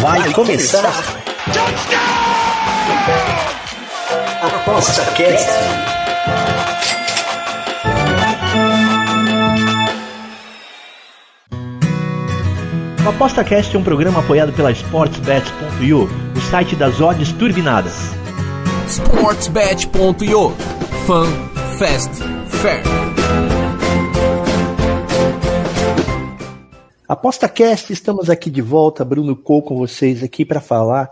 Vai começar. Aposta Cast. O Aposta Cast é um programa apoiado pela SportsBet.io, o site das odds turbinadas. SportsBet.io Fun, Fast, Fair. Aposta Cast, estamos aqui de volta, Bruno Cole com vocês aqui para falar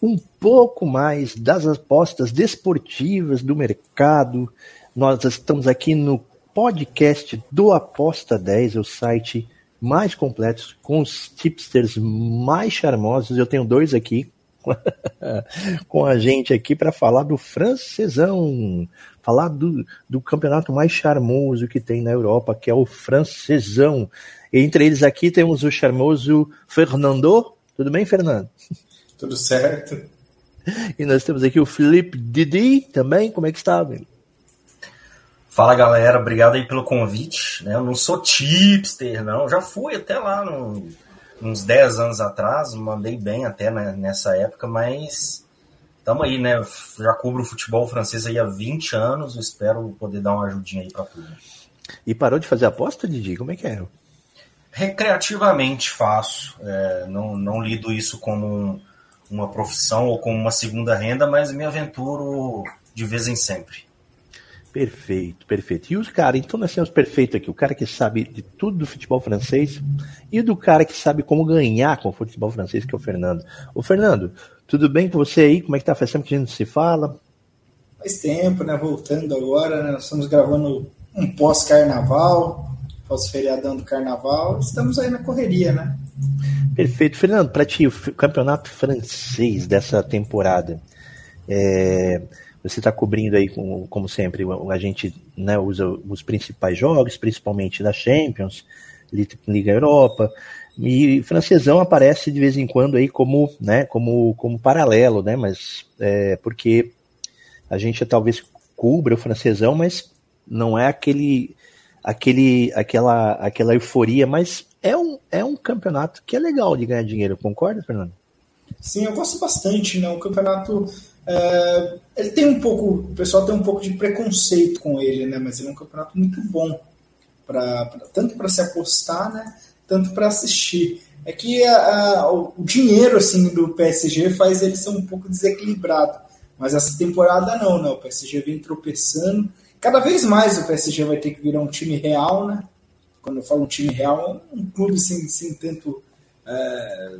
um pouco mais das apostas desportivas do mercado. Nós estamos aqui no podcast do Aposta 10, o site mais completo, com os tipsters mais charmosos. Eu tenho dois aqui com a gente aqui para falar do francesão, falar do, do campeonato mais charmoso que tem na Europa, que é o francesão. Entre eles aqui temos o charmoso Fernando. Tudo bem, Fernando? Tudo certo. E nós temos aqui o Felipe Didi também. Como é que está, amigo? Fala galera, obrigado aí pelo convite. Né? Eu não sou tipster, não. Já fui até lá no, uns 10 anos atrás, mandei bem até né, nessa época, mas estamos aí, né? Já cubro o futebol francês aí há 20 anos, espero poder dar uma ajudinha aí para tudo. E parou de fazer aposta, Didi? Como é que é? Recreativamente faço, é, não, não lido isso como um, uma profissão ou como uma segunda renda, mas me aventuro de vez em sempre. Perfeito, perfeito. E os caras, então nós temos perfeito aqui, o cara que sabe de tudo do futebol francês e do cara que sabe como ganhar com o futebol francês, que é o Fernando. Ô Fernando, tudo bem com você aí? Como é que tá? Faz tempo que a gente se fala? Faz tempo, né? Voltando agora, né? Nós estamos gravando um pós-carnaval, pós-feriadão do carnaval. Estamos aí na correria, né? Perfeito. Fernando, para ti, o campeonato francês dessa temporada, é você está cobrindo aí, como, como sempre, a gente né, usa os principais jogos, principalmente da Champions, Liga Europa, e francesão aparece de vez em quando aí como, né, como, como paralelo, né, mas é, porque a gente talvez cubra o francesão, mas não é aquele, aquele, aquela, aquela euforia, mas é um, é um campeonato que é legal de ganhar dinheiro, concorda, Fernando? Sim, eu gosto bastante, né? Um campeonato é, ele tem um pouco, o pessoal tem um pouco de preconceito com ele, né? Mas ele é um campeonato muito bom, pra tanto para se apostar, né? Tanto para assistir. É que a, a, o dinheiro assim do PSG faz ele ser um pouco desequilibrado. Mas essa temporada não, né? O PSG vem tropeçando. Cada vez mais o PSG vai ter que virar um time real, né? Quando eu falo um time real, um clube sem, sem tanto é,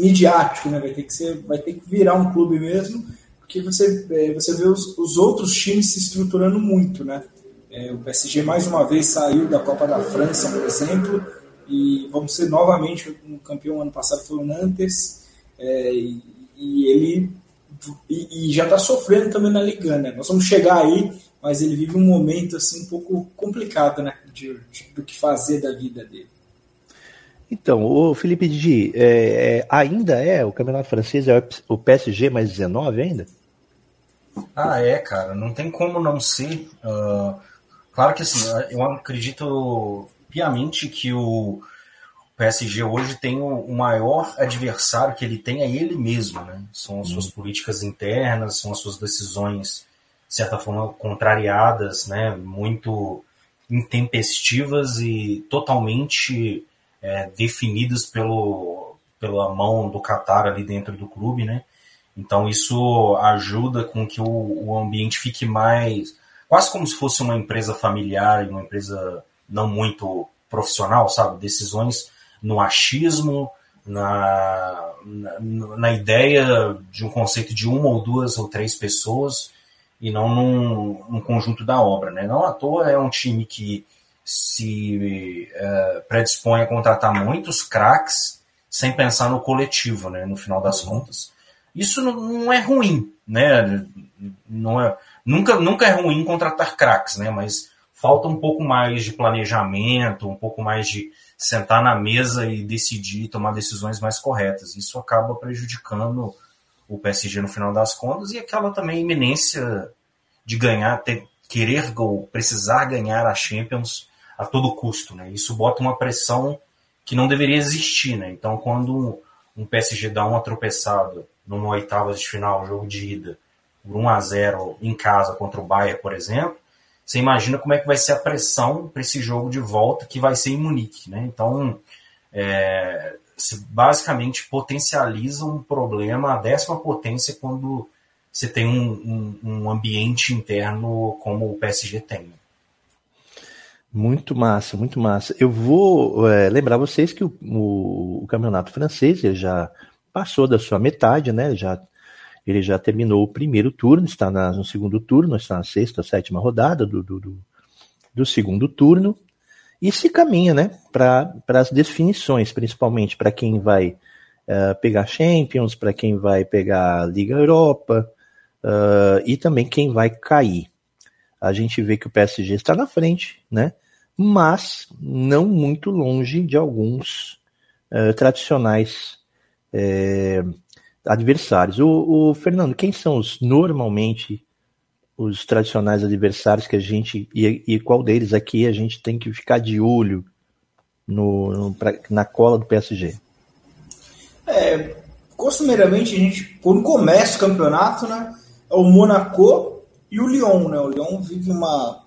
midiático, né? Vai ter que ser, vai ter que virar um clube mesmo, porque você é, você vê os, os outros times se estruturando muito, né? É, o PSG mais uma vez saiu da Copa da França, por exemplo, e vamos ser novamente um campeão ano passado foi o Nantes, é, e, e, ele e, e já está sofrendo também na Liga, né? Nós vamos chegar aí, mas ele vive um momento assim um pouco complicado, né? De, de, do que fazer da vida dele. Então, o Felipe Didi, é, é, ainda é o campeonato francês, é o PSG mais 19 ainda? Ah, é, cara, não tem como não ser. Uh, claro que assim, eu acredito piamente que o PSG hoje tem o, o, maior adversário que ele tem é ele mesmo, né? São as suas hum. políticas internas, são as suas decisões, de certa forma, contrariadas, né? Muito intempestivas e totalmente é, definidas pelo, pela mão do Qatar ali dentro do clube, né? Então isso ajuda com que o, o ambiente fique mais quase como se fosse uma empresa familiar uma empresa não muito profissional, sabe? Decisões no achismo, na, na, na, ideia de um conceito de uma ou duas ou três pessoas e não num, num conjunto da obra, né? Não à toa é um time que se é, predispõe a contratar muitos craques sem pensar no coletivo, né, no final das contas. Isso não, não é ruim, né? Não é, nunca, nunca é ruim contratar craques, né? Mas falta um pouco mais de planejamento, um pouco mais de sentar na mesa e decidir, tomar decisões mais corretas. Isso acaba prejudicando o PSG no final das contas e aquela também iminência de ganhar, ter, querer ou precisar ganhar a Champions a todo custo. Né? Isso bota uma pressão que não deveria existir, né? Então, quando um PSG dá uma tropeçada numa oitava de final, jogo de ida, por 1 a 0 em casa contra o Bayern, por exemplo, você imagina como é que vai ser a pressão para esse jogo de volta que vai ser em Munique, né? Então, é, basicamente potencializa um problema, a décima potência, quando você tem um, um, um ambiente interno como o PSG tem. Muito massa, muito massa. Eu vou é, lembrar vocês que o, o, o, campeonato francês ele já passou da sua metade, né? Já, ele já terminou o primeiro turno, está na, no segundo turno, está na sexta, sétima rodada do, do, do, do segundo turno e se caminha, né? Para as definições, principalmente para quem vai pegar Champions, para quem vai pegar Liga Europa uh, e também quem vai cair a gente vê que o PSG está na frente, né? Mas não muito longe de alguns uh, tradicionais uh, adversários. O, o, Fernando, quem são os normalmente os tradicionais adversários que a gente e, e qual deles aqui a gente tem que ficar de olho no, no pra, na cola do PSG? É, costumeiramente a gente quando começa o campeonato, né? É o Monaco e o Lyon, né? O Lyon vive uma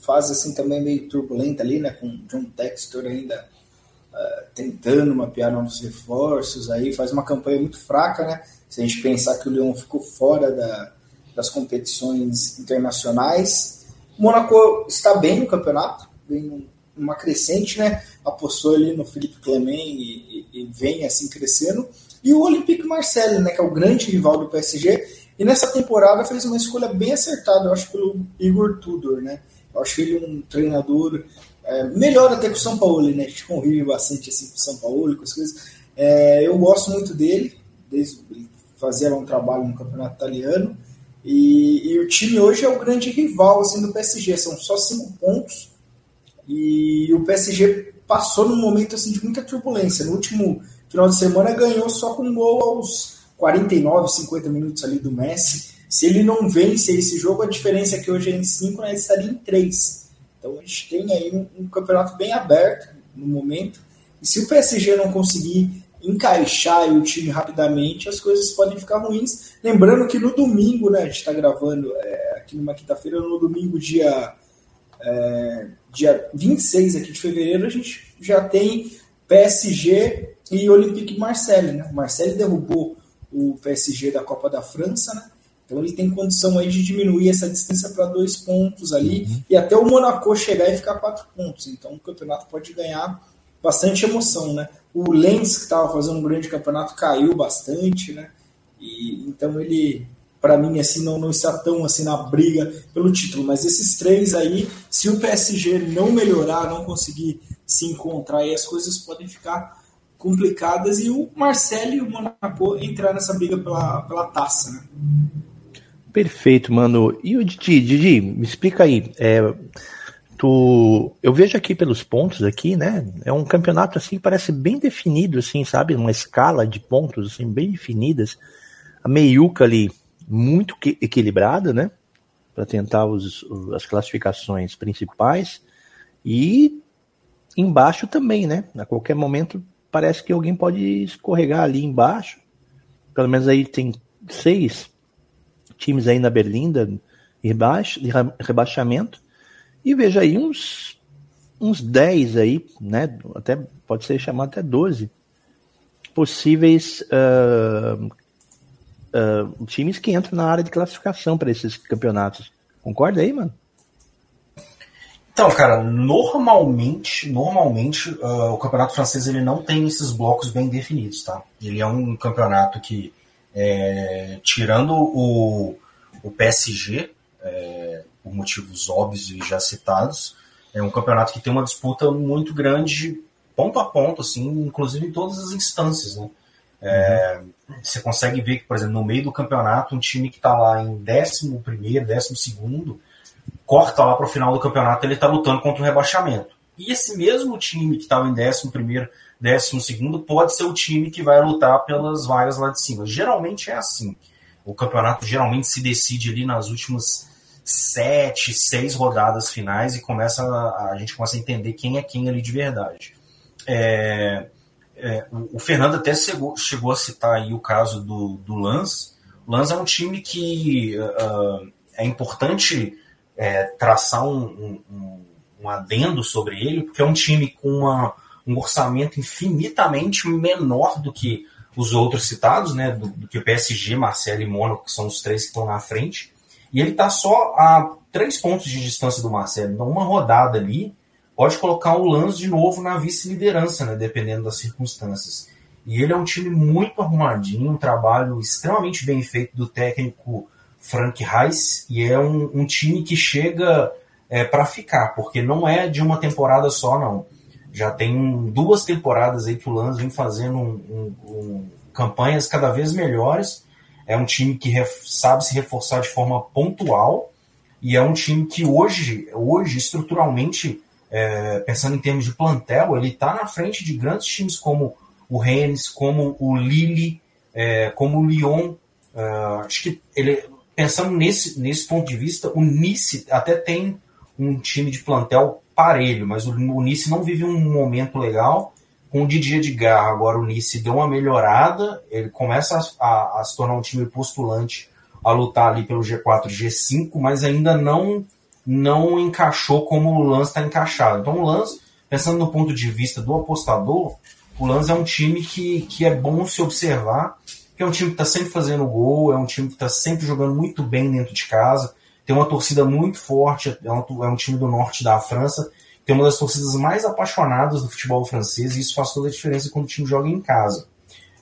fase assim também meio turbulenta ali, né? Com John Textor ainda uh, tentando mapear novos reforços, aí faz uma campanha muito fraca, né? Se a gente pensar que o Lyon ficou fora da, das competições internacionais. O Monaco está bem no campeonato, vem uma crescente, né? Apostou ali no Felipe Clement e, e, e vem assim crescendo. E o Olympique Marseille, né? Que é o grande rival do PSG e nessa temporada fez uma escolha bem acertada, eu acho, pelo Igor Tudor, né? Eu acho ele um treinador é, melhor até que o São Paulo, né? A gente convive bastante assim com o São Paulo, com as coisas. É, eu gosto muito dele, desde fazer um trabalho no campeonato italiano. E, e, o time hoje é o grande rival assim, do PSG, são só cinco pontos. E o PSG passou num momento assim, de muita turbulência. No último final de semana ganhou só com um gol aos 49, 50 minutos ali do Messi. Se ele não vence esse jogo, a diferença é que hoje é em 5, né, ele estaria em 3. Então a gente tem aí um, um, campeonato bem aberto no momento. E se o PSG não conseguir encaixar o time rapidamente, as coisas podem ficar ruins. Lembrando que no domingo, né, a gente está gravando é, aqui numa quinta-feira, no domingo, dia, é, dia 26 aqui de fevereiro, a gente já tem PSG e Olympique Marseille. Né? Marseille derrubou o PSG da Copa da França, né? Então ele tem condição aí de diminuir essa distância para dois pontos ali uhum. e até o Monaco chegar e ficar quatro pontos. Então o campeonato pode ganhar bastante emoção, né? O Lens que estava fazendo um grande campeonato caiu bastante, né? E então ele, para mim, assim não, não está tão assim na briga pelo título. Mas esses três aí, se o PSG não melhorar, não conseguir se encontrar, aí as coisas podem ficar complicadas e o Marcelo e o Monaco entrar nessa briga pela, pela taça, né? Perfeito, mano. E o Didi, Didi, me explica aí. É, tu, eu vejo aqui pelos pontos aqui, né? É um campeonato assim parece bem definido, assim, sabe? Uma escala de pontos assim bem definidas. A meiuca ali muito equilibrada, né? Para tentar os, as classificações principais e embaixo também, né? A qualquer momento parece que alguém pode escorregar ali embaixo. Pelo menos aí tem seis times aí na Berlinda de rebaixamento. E veja aí uns uns 10 aí, né? Até pode ser chamado até 12 possíveis uh, uh, times que entram na área de classificação para esses campeonatos. Concorda aí, mano? Então, cara, normalmente, normalmente uh, o campeonato francês ele não tem esses blocos bem definidos, tá? Ele é um campeonato que, é, tirando o, o PSG, é, por motivos óbvios e já citados, é um campeonato que tem uma disputa muito grande, ponto a ponto, assim, inclusive em todas as instâncias, né? É, você consegue ver que, por exemplo, no meio do campeonato, um time que está lá em 11 primeiro, 12 segundo, corta lá para o final do campeonato, ele está lutando contra o rebaixamento. E esse mesmo time que estava em 11 primeiro, 12 segundo, pode ser o time que vai lutar pelas vagas lá de cima. Geralmente é assim. O campeonato geralmente se decide ali nas últimas sete, seis rodadas finais e começa a, a gente começa a entender quem é quem ali de verdade. é, é, o, Fernando até chegou, chegou, a citar aí o caso do, do Lance. O Lance é um time que uh, é importante é, traçar um, um, um, adendo sobre ele, porque é um time com uma, um orçamento infinitamente menor do que os outros citados, né, do, do que o PSG, Marcelo e Mônaco, que são os três que estão na frente. E ele está só a três pontos de distância do Marcelo. Então, uma rodada ali pode colocar o Lanz de novo na vice-liderança, né, dependendo das circunstâncias. E ele é um time muito arrumadinho, um trabalho extremamente bem feito do técnico Frank Reis, e é um, um time que chega é, para ficar, porque não é de uma temporada só, não. Já tem duas temporadas aí que o Lanz vem fazendo um, um, campanhas cada vez melhores. É um time que sabe se reforçar de forma pontual, e é um time que hoje, hoje estruturalmente, é, pensando em termos de plantel, ele está na frente de grandes times como o Rennes, como o Lille, é, como o Lyon. É, acho que ele, pensando nesse, nesse ponto de vista, o Nice até tem um time de plantel parelho, mas o, o Nice não vive um momento legal com o Didier de Garra. Agora o Nice deu uma melhorada, ele começa a, a, a se tornar um time postulante a lutar ali pelo G4, G5, mas ainda não não encaixou como o Lance está encaixado. Então o Lance, pensando no ponto de vista do apostador, o Lance é um time que, que é bom se observar, é um time que está sempre fazendo gol, é um time que está sempre jogando muito bem dentro de casa, tem uma torcida muito forte, é um, é um time do norte da França, tem uma das torcidas mais apaixonadas do futebol francês, e isso faz toda a diferença quando o time joga em casa.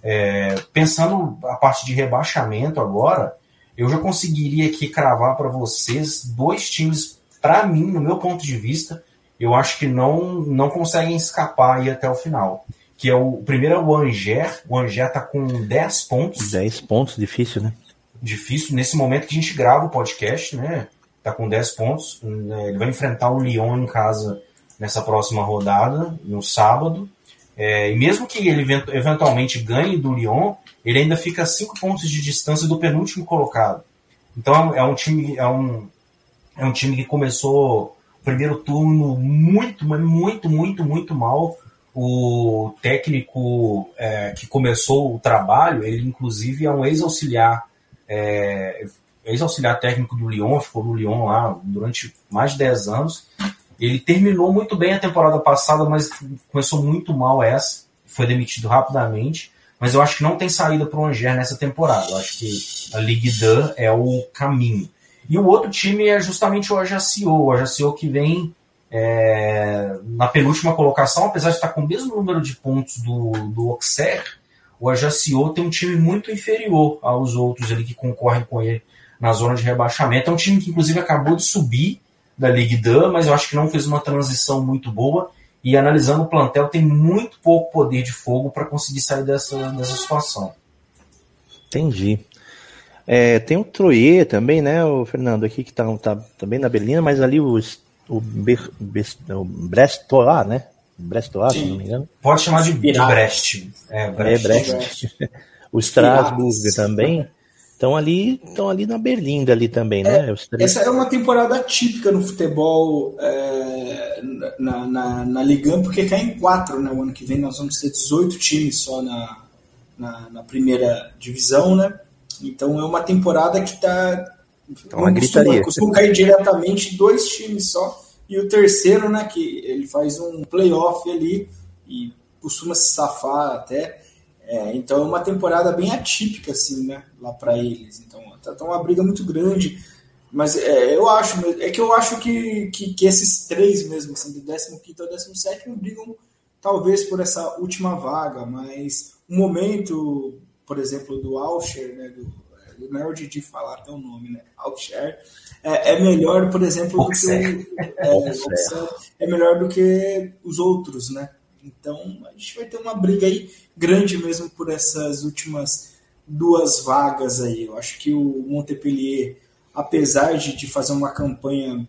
É, pensando a parte de rebaixamento agora, eu já conseguiria aqui cravar para vocês dois times, para mim, no meu ponto de vista, eu acho que não, não conseguem escapar aí até o final. Que é o, o primeiro é o Anger. O Anger está com 10 pontos. 10 pontos, difícil, né? Difícil. Nesse momento que a gente grava o podcast, né? Tá com 10 pontos. Né? Ele vai enfrentar o Lyon em casa nessa próxima rodada, no sábado. É, e mesmo que ele eventualmente ganhe do Lyon, ele ainda fica a cinco pontos de distância do penúltimo colocado. Então é um time, é um, é um time que começou o primeiro turno muito, muito, muito, muito mal. O técnico é, que começou o trabalho, ele inclusive é um ex-auxiliar, é, ex-auxiliar técnico do Lyon, ficou no Lyon lá durante mais de 10 anos. Ele terminou muito bem a temporada passada, mas começou muito mal essa, foi demitido rapidamente mas eu acho que não tem saída para o Angers nessa temporada. Eu acho que a Ligue 2 é o caminho. E o outro time é justamente o Ajaccio, o Ajaccio que vem é, na penúltima colocação, apesar de estar com o mesmo número de pontos do, do Auxerre, o Ajaccio tem um time muito inferior aos outros ali que concorrem com ele na zona de rebaixamento. É um time que inclusive acabou de subir da Ligue 2, mas eu acho que não fez uma transição muito boa e analisando o plantel, tem muito pouco poder de fogo para conseguir sair dessa, dessa situação. Entendi. É, tem o Troyer também, né, o Fernando, aqui que está tá, também tá na Berlina, mas ali o, o, Ber, o Brestois, né? Brestois, se não me engano. Pode chamar de, de Brest. É, Brest. É, Brest. o Strasbourg também. Estão ali, estão ali na Berlinda ali também, né? É, essa é uma temporada típica no futebol é, na, na, na Liga, porque cai em quatro, né? O ano que vem nós vamos ter 18 times só na, na, na primeira divisão, né? Então é uma temporada que está tá uma gritaria. Costuma cair diretamente dois times só e o terceiro, né? Que ele faz um playoff ali e costuma se safar até. É, então é uma temporada bem atípica, assim, né? Lá para eles. Então tá, tá, uma briga muito grande. Mas é, eu acho, é que eu acho que, que, que esses três mesmo, assim, do 15 ao 17, brigam talvez por essa última vaga, mas o momento, por exemplo, do Alcher, né, do, o de falar até o nome, né, Alcher, é, é melhor, por exemplo, do que o, é, é melhor do que os outros, né? Então a gente vai ter uma briga aí grande mesmo por essas últimas duas vagas aí. Eu acho que o Montpellier, apesar de, de fazer uma campanha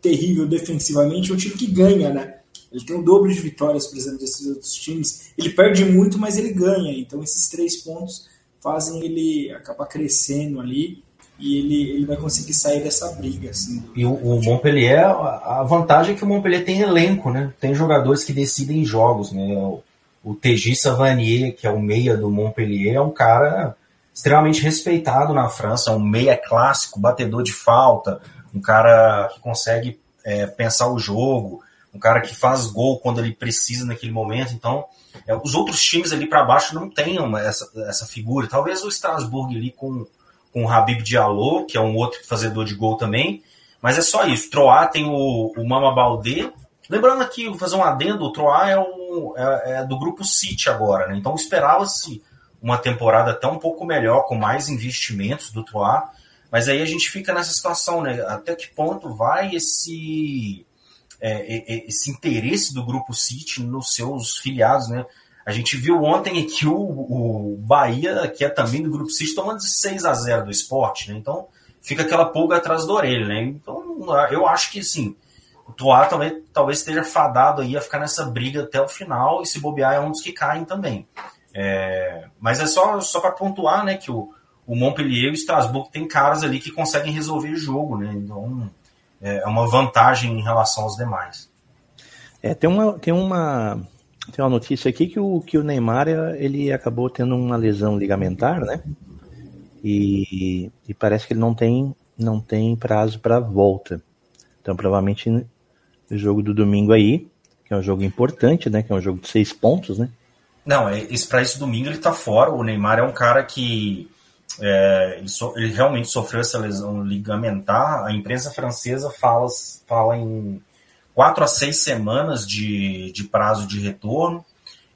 terrível defensivamente, é um time que ganha, né? Ele tem o dobro de vitórias, por exemplo, desses outros times. Ele perde muito, mas ele ganha. Então esses três pontos fazem ele acabar crescendo ali. e ele, ele vai conseguir sair dessa briga. Assim, e o, o, Montpellier, a vantagem é que o Montpellier tem elenco, né? Tem jogadores que decidem jogos, né? O, o TJ Savanier, que é o meia do Montpellier, é um cara extremamente respeitado na França, é um meia clássico, batedor de falta, um cara que consegue é, pensar o jogo, um cara que faz gol quando ele precisa naquele momento. Então, é, os outros times ali para baixo não têm essa, essa figura. Talvez o Strasbourg ali com, com o Habib Diallo, que é um outro fazedor de gol também, mas é só isso. Troá tem o, o Mama Baldé. Lembrando aqui, vou fazer um adendo, o Troá é, o, é, é do grupo City agora, né? Então esperava-se uma temporada até um pouco melhor, com mais investimentos do Troá, mas aí a gente fica nessa situação, né? Até que ponto vai esse é, esse interesse do grupo City nos seus filiados, né? A gente viu ontem aqui o, o Bahia, que é também do grupo City, tomando de 6 a 0 do esporte, né? Então fica aquela pulga atrás da orelha, né? Então eu acho que sim, o Toá talvez, talvez esteja fadado aí a ficar nessa briga até o final, e se bobear é um dos que caem também. É, mas é só, só para pontuar, né, que o, o Montpellier e o Strasbourg tem caras ali que conseguem resolver o jogo, né? Então é, é uma vantagem em relação aos demais. É, tem uma, tem uma, tem uma notícia aqui que o, que o Neymar ele acabou tendo uma lesão ligamentar, né? E, e parece que ele não tem, não tem prazo para volta. Então, provavelmente, no jogo do domingo aí, que é um jogo importante, né? Que é um jogo de seis pontos, né? Não, é, para esse domingo ele tá fora. O Neymar é um cara que é, ele, so, ele, realmente sofreu essa lesão ligamentar. A imprensa francesa fala, fala em quatro a seis semanas de, de prazo de retorno.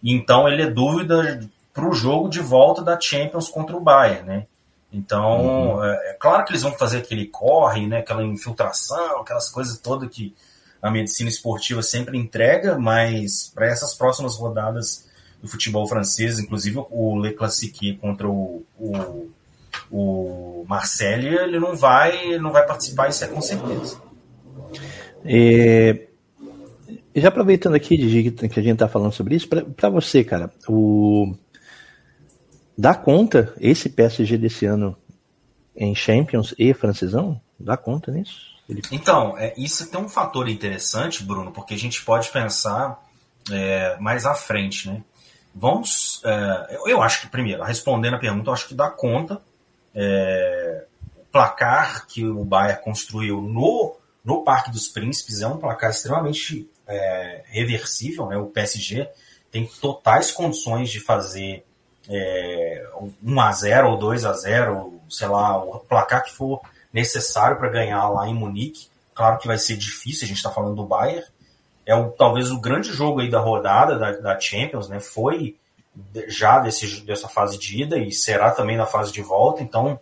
então ele é dúvida para o jogo de volta da Champions contra o Bayern, né? Então, uhum. é, é, claro que eles vão fazer aquele corre, né, aquela infiltração, aquelas coisas todas que a medicina esportiva sempre entrega, mas para essas próximas rodadas do futebol francês, inclusive o Le Classique contra o, o o Marcelo ele não vai, não vai participar, isso é com certeza. É, já aproveitando aqui de que a gente está falando sobre isso, para você, cara, o dá conta esse PSG desse ano em Champions e francesão? Dá conta nisso? Ele... Então, é, isso tem um fator interessante, Bruno, porque a gente pode pensar é, mais à frente, né? Vamos, é, eu acho que primeiro, respondendo a pergunta, eu acho que dá conta é, o placar que o Bayern construiu no, no Parque dos Príncipes é um placar extremamente é, reversível. Né? O PSG tem totais condições de fazer é, 1 a 0 ou 2 a 0 sei lá, o placar que for necessário para ganhar lá em Munique. Claro que vai ser difícil, a gente está falando do Bayern. É o, talvez o grande jogo aí da rodada da, da Champions, né? Foi já desse, dessa fase de ida e será também na fase de volta. Então,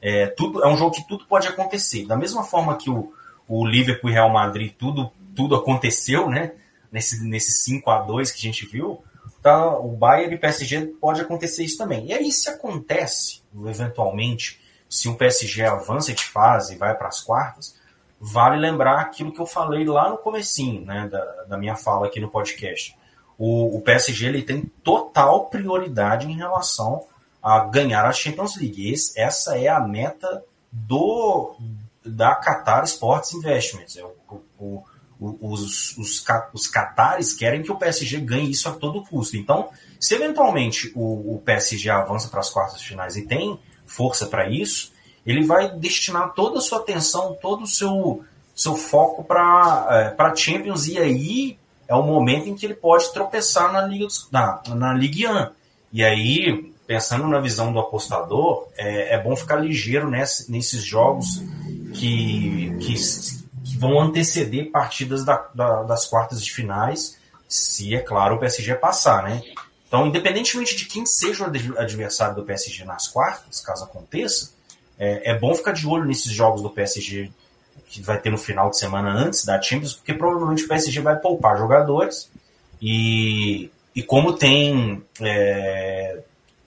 é, tudo, é um jogo que tudo pode acontecer. Da mesma forma que o, o Liverpool e Real Madrid, tudo, tudo aconteceu, né? Nesse, nesse 5 a 2 que a gente viu, tá, o Bayern e PSG pode acontecer isso também. E aí, se acontece, eventualmente, se o PSG avança de fase e vai para as quartas, vale lembrar aquilo que eu falei lá no comecinho, né, da, da minha fala aqui no podcast o, o PSG ele tem total prioridade em relação a ganhar a Champions League. Esse, essa é a meta do da Qatar Sports Investments. É o, o, os, os, os querem que o PSG ganhe isso a todo custo. Então, se eventualmente o, o PSG avança para as quartas finais e tem força para isso, ele vai destinar toda a sua atenção, todo o seu, seu foco para é, Champions e aí é o momento em que ele pode tropeçar na Liga, na, na Ligue 1. E aí, pensando na visão do apostador, é, é bom ficar ligeiro nesse, nesses jogos que, que, que, vão anteceder partidas da, da, das quartas de finais, se, é claro, o PSG passar, né? Então, independentemente de quem seja o adversário do PSG nas quartas, caso aconteça, é, é bom ficar de olho nesses jogos do PSG que vai ter no final de semana antes da Champions, porque provavelmente o PSG vai poupar jogadores e, e como tem é,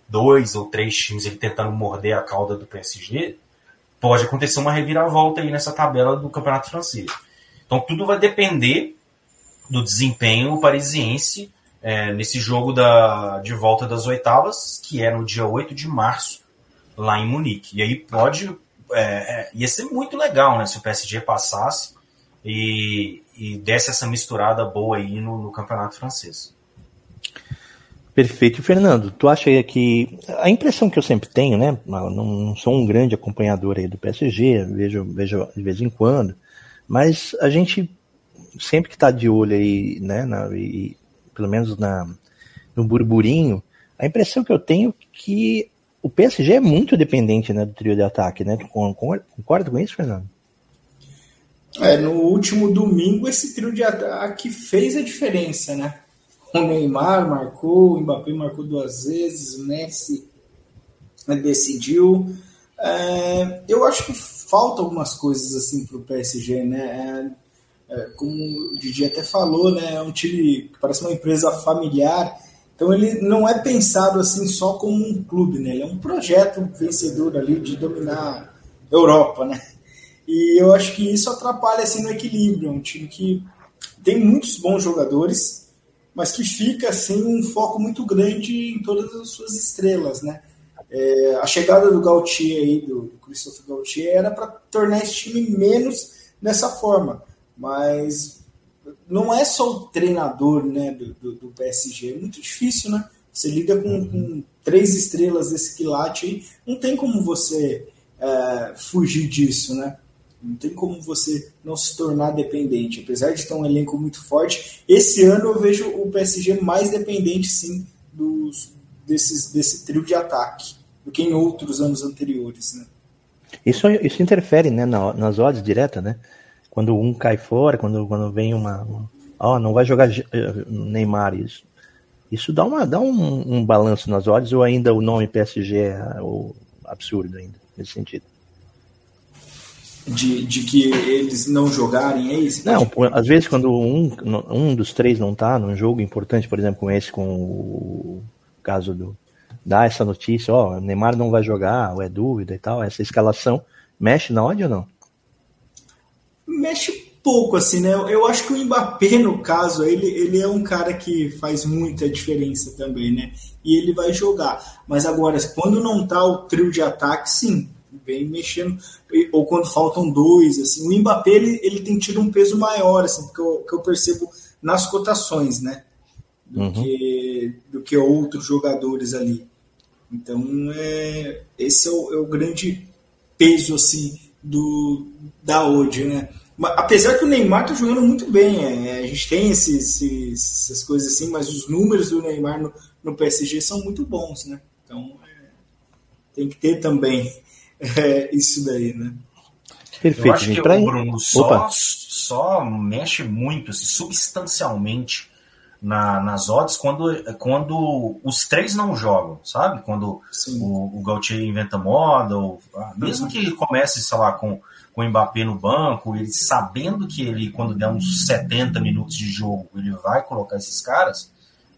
dois ou três times ele tentando morder a cauda do PSG, pode acontecer uma reviravolta aí nessa tabela do Campeonato Francês. Então tudo vai depender do desempenho parisiense é, nesse jogo da, de volta das oitavas, que é no dia 8 de março, lá em Munique. E aí pode é, é, ia ser muito legal, né? Se o PSG passasse e, e desse essa misturada boa aí no, no campeonato francês. Perfeito. Fernando, tu acha que a impressão que eu sempre tenho, né? Não, não sou um grande acompanhador aí do PSG, vejo, vejo de vez em quando, mas a gente sempre que está de olho aí, né? Na, e, pelo menos na, no burburinho, a impressão que eu tenho é que o PSG é muito dependente né, do trio de ataque, né? Concorda com isso, Fernando? É, no último domingo esse trio de ataque fez a diferença, né? O Neymar marcou, o Mbappé marcou duas vezes, o Messi né, decidiu. É, eu acho que falta algumas coisas assim para o PSG, né? É, é, como o Didi até falou, né? É um time que parece uma empresa familiar. Então ele não é pensado assim só como um clube, né? Ele é um projeto vencedor ali de dominar a Europa, né? E eu acho que isso atrapalha assim no equilíbrio. É um time que tem muitos bons jogadores, mas que fica assim um foco muito grande em todas as suas estrelas, né? É, a chegada do Gautier aí, do, Christophe Gautier, era para tornar esse time menos dessa forma, mas não é só o treinador né, do, do, do PSG, é muito difícil, né? Você lida com, com três estrelas desse quilate aí, não tem como você é, fugir disso, né? Não tem como você não se tornar dependente. Apesar de ter um elenco muito forte, esse ano eu vejo o PSG mais dependente, sim, dos, desses, desse trio de ataque do que em outros anos anteriores. Né? Isso, isso interfere né, na, nas odds direta, né? Quando um cai fora, quando, quando vem uma. Ó, oh, não vai jogar eh, Neymar, isso. Isso dá, uma, dá um, um balanço nas odds ou ainda o nome PSG é o absurdo ainda, nesse sentido? de, de que eles não jogarem, é isso? Não, às vezes quando um, um dos três não tá num jogo importante, por exemplo, com esse, com o caso do dá essa notícia, ó, o Neymar não vai jogar, ou é dúvida e tal, essa escalação mexe na odd ou não? Mexe pouco, assim, né? Eu acho que o Mbappé, no caso, ele, ele é um cara que faz muita diferença também, né? E ele vai jogar. Mas agora, quando não tá o trio de ataque, sim, vem mexendo, ou quando faltam dois, assim, o Mbappé ele, ele tem tido um peso maior, assim, que eu, que eu percebo nas cotações, né, do, uhum. que, do que outros jogadores ali. Então, é, esse é o, é o grande peso, assim, do, da Ode, né. Apesar que o Neymar tá jogando muito bem, é, a gente tem esses, esses, essas coisas assim, mas os números do Neymar no, no PSG são muito bons, né? Então, é, tem que ter também é isso daí, né? Perfeito. Eu acho que o Bruno só, só mexe muito, assim, substancialmente na, nas odds quando, quando os três não jogam, sabe? Quando o, o Gautier inventa moda, ou, ah, mesmo uhum. que ele comece, sei lá, com, com o Mbappé no banco, ele sabendo que ele, quando der uns 70 minutos de jogo, ele vai colocar esses caras,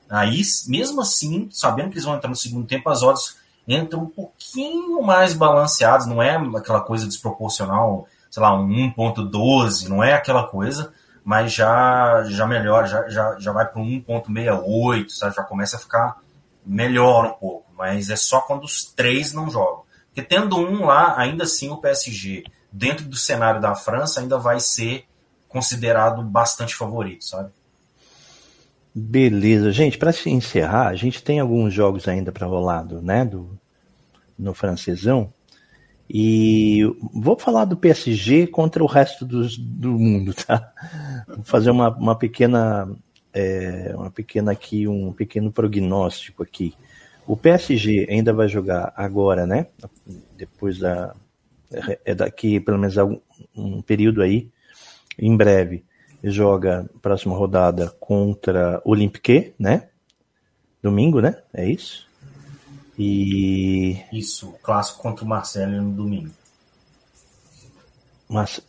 aí, mesmo assim, sabendo que eles vão entrar no segundo tempo, as odds entram um pouquinho mais balanceados, não é aquela coisa desproporcional, sei lá, um 1.12, não é aquela coisa, mas já já melhora, já, já, já vai para um 1.68, sabe? já começa a ficar melhor um pouco, mas é só quando os três não jogam. Porque tendo um lá, ainda assim o PSG, dentro do cenário da França, ainda vai ser considerado bastante favorito, sabe? Beleza, gente, para encerrar, a gente tem alguns jogos ainda para rolar né, do, no francesão. E vou falar do PSG contra o resto dos, do mundo, tá? Vou fazer uma, uma pequena, é, uma pequena aqui, um pequeno prognóstico aqui. O PSG ainda vai jogar agora, né? Depois da, é daqui pelo menos um período aí, em breve joga próxima rodada contra o Olympique, né? Domingo, né? É isso? E. Isso, o clássico contra o Marcelo no domingo.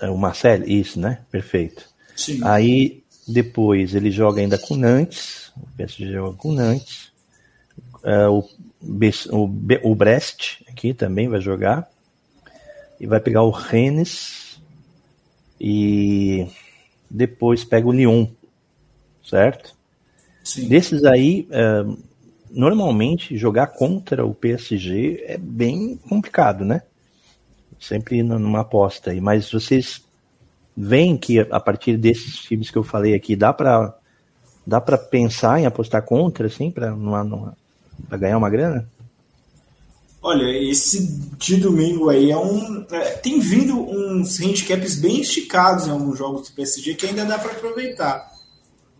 É, o Marcelo, isso, né? Perfeito. Sim. Aí depois ele joga ainda com Nantes, o PSG joga com Nantes. Uh, o, o, o Brest aqui também vai jogar. E vai pegar o Rennes. E depois pega o Lyon, certo? Sim. Desses aí, uh, normalmente jogar contra o PSG é bem complicado, né? sempre numa aposta aí. Mas vocês veem que a partir desses times que eu falei aqui, dá para dá para pensar em apostar contra, assim, para ganhar uma grana? Olha, esse de domingo aí é um. É, tem vindo uns handicaps bem esticados em alguns jogos do PSG que ainda dá para aproveitar.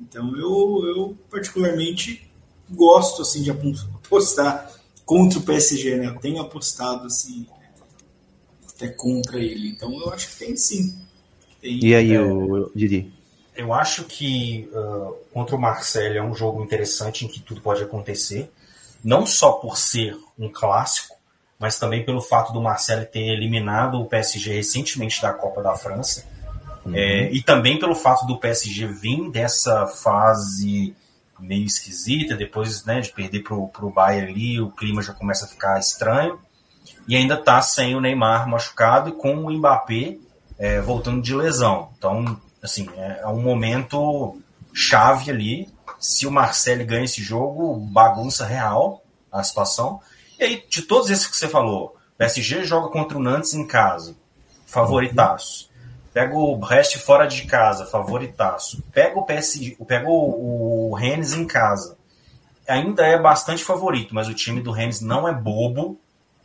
Então eu, eu particularmente gosto assim de apostar contra o PSG, né? Eu tenho apostado assim até contra ele. Então eu acho que tem sim. Tem, e aí, é, o Didi? Eu acho que uh, contra o Marcelo é um jogo interessante em que tudo pode acontecer. Não só por ser um clássico, mas também pelo fato do Marcelo ter eliminado o PSG recentemente da Copa da França. Uhum. É, e também pelo fato do PSG vir dessa fase meio esquisita, depois né, de perder para o Bayern ali, o clima já começa a ficar estranho. E ainda está sem o Neymar machucado e com o Mbappé é, voltando de lesão. Então, assim, é, é um momento chave ali. Se o Marcelo ganha esse jogo, bagunça real a situação. E aí, de todos esses que você falou, PSG joga contra o Nantes em casa, favoritaço. Pega o Brest fora de casa, favoritaço. Pega o PSG, pega o, o Rennes em casa. Ainda é bastante favorito, mas o time do Rennes não é bobo.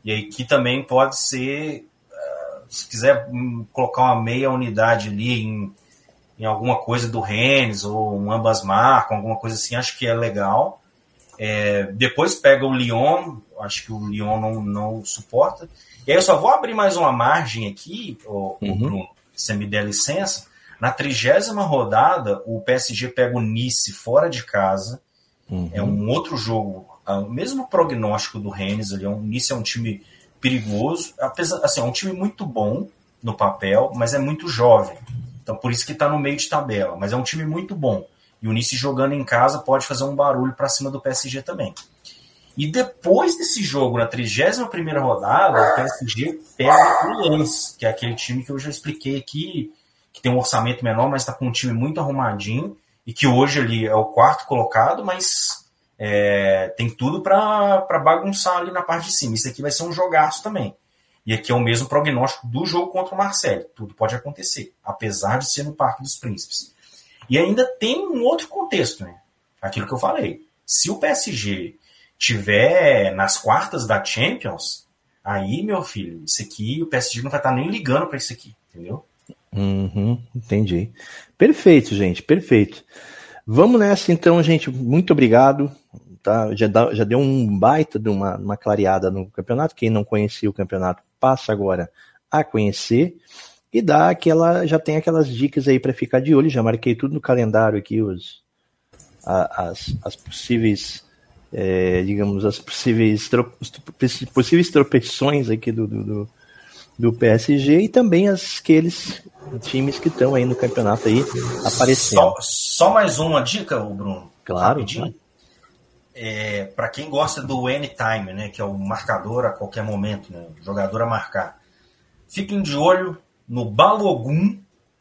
E aí que também pode ser, uh, se quiser um, colocar uma meia unidade ali em, em alguma coisa do Rennes, ou um ambas marcam, alguma coisa assim, acho que é legal. É, depois pega o Lyon, acho que o Lyon não, não suporta. E aí eu só vou abrir mais uma margem aqui, o, uhum. Bruno, se me der licença. Na trigésima rodada, o PSG pega o Nice fora de casa. Uhum. É um outro jogo, o mesmo prognóstico do Rennes ali. É o Nice é um time perigoso, apesar, assim, é um time muito bom no papel, mas é muito jovem. Então por isso que está no meio de tabela. Mas é um time muito bom. E o Nice jogando em casa pode fazer um barulho para cima do PSG também. E depois desse jogo, na 31 rodada, o PSG pega o Lens, que é aquele time que eu já expliquei aqui, que tem um orçamento menor, mas está com um time muito arrumadinho, e que hoje ali é o quarto colocado, mas é, tem tudo para bagunçar ali na parte de cima. Isso aqui vai ser um jogaço também. E aqui é o mesmo prognóstico do jogo contra o Marcelo. Tudo pode acontecer, apesar de ser no Parque dos Príncipes. E ainda tem um outro contexto, né? Aquilo que eu falei. Se o PSG tiver nas quartas da Champions, aí, meu filho, isso aqui, o PSG não vai estar nem ligando para isso aqui, entendeu? Uhum, entendi. Perfeito, gente, perfeito. Vamos nessa então, gente. Muito obrigado. Tá? Já, dá, já deu um baita de uma, uma clareada no campeonato. Quem não conhecia o campeonato passa agora a conhecer e dá aquela, já tem aquelas dicas aí para ficar de olho. Já marquei tudo no calendário aqui os as, as possíveis é, digamos, as possíveis, possíveis tropeções aqui do, do, do, PSG e também as, aqueles times que estão aí no campeonato aí aparecendo. Só, só mais uma dica, Bruno. Claro. É, para quem gosta do anytime, né, que é o marcador a qualquer momento, né, o jogador a marcar, fiquem de olho no Balogun,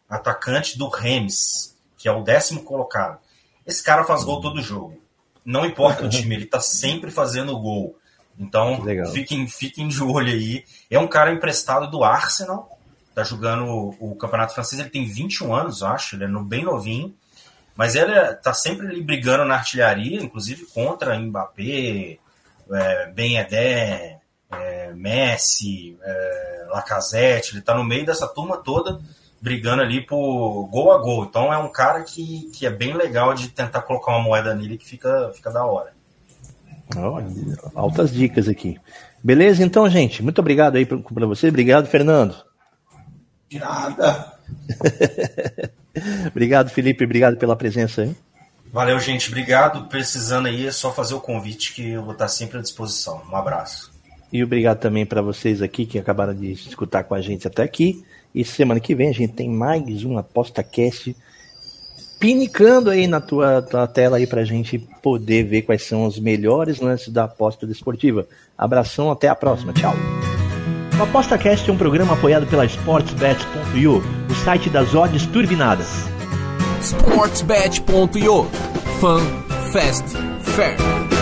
atacante do Rems, que é o décimo colocado. Esse cara faz gol todo jogo. Não importa o time, ele tá sempre fazendo gol. Então, fiquem, fiquem de olho aí. É um cara emprestado do Arsenal, tá jogando o, o Campeonato Francês, ele tem 21 anos, acho, ele é bem novinho. Mas ele é, tá sempre ali brigando na artilharia, inclusive contra Mbappé, é, Ben é, Messi, é, Lacazette, ele tá no meio dessa turma toda brigando ali por gol a gol. Então é um cara que, que é bem legal de tentar colocar uma moeda nele que fica, fica da hora. altas dicas aqui. Beleza, então, gente. Muito obrigado aí para você. Obrigado, Fernando. De nada. obrigado, Felipe. Obrigado pela presença aí. Valeu, gente. Obrigado. Precisando aí, é só fazer o convite que eu vou estar sempre à disposição. Um abraço. E obrigado também para vocês aqui que acabaram de escutar com a gente até aqui. E semana que vem a gente tem mais um ApostaCast pinicando aí na tua, tua tela aí pra gente poder ver quais são os melhores lances da aposta desportiva. Abração, até a próxima. Tchau. O ApostaCast é um programa apoiado pela SportsBet.io, o site das odds turbinadas. SportsBet.io Fun, Fast, Fair.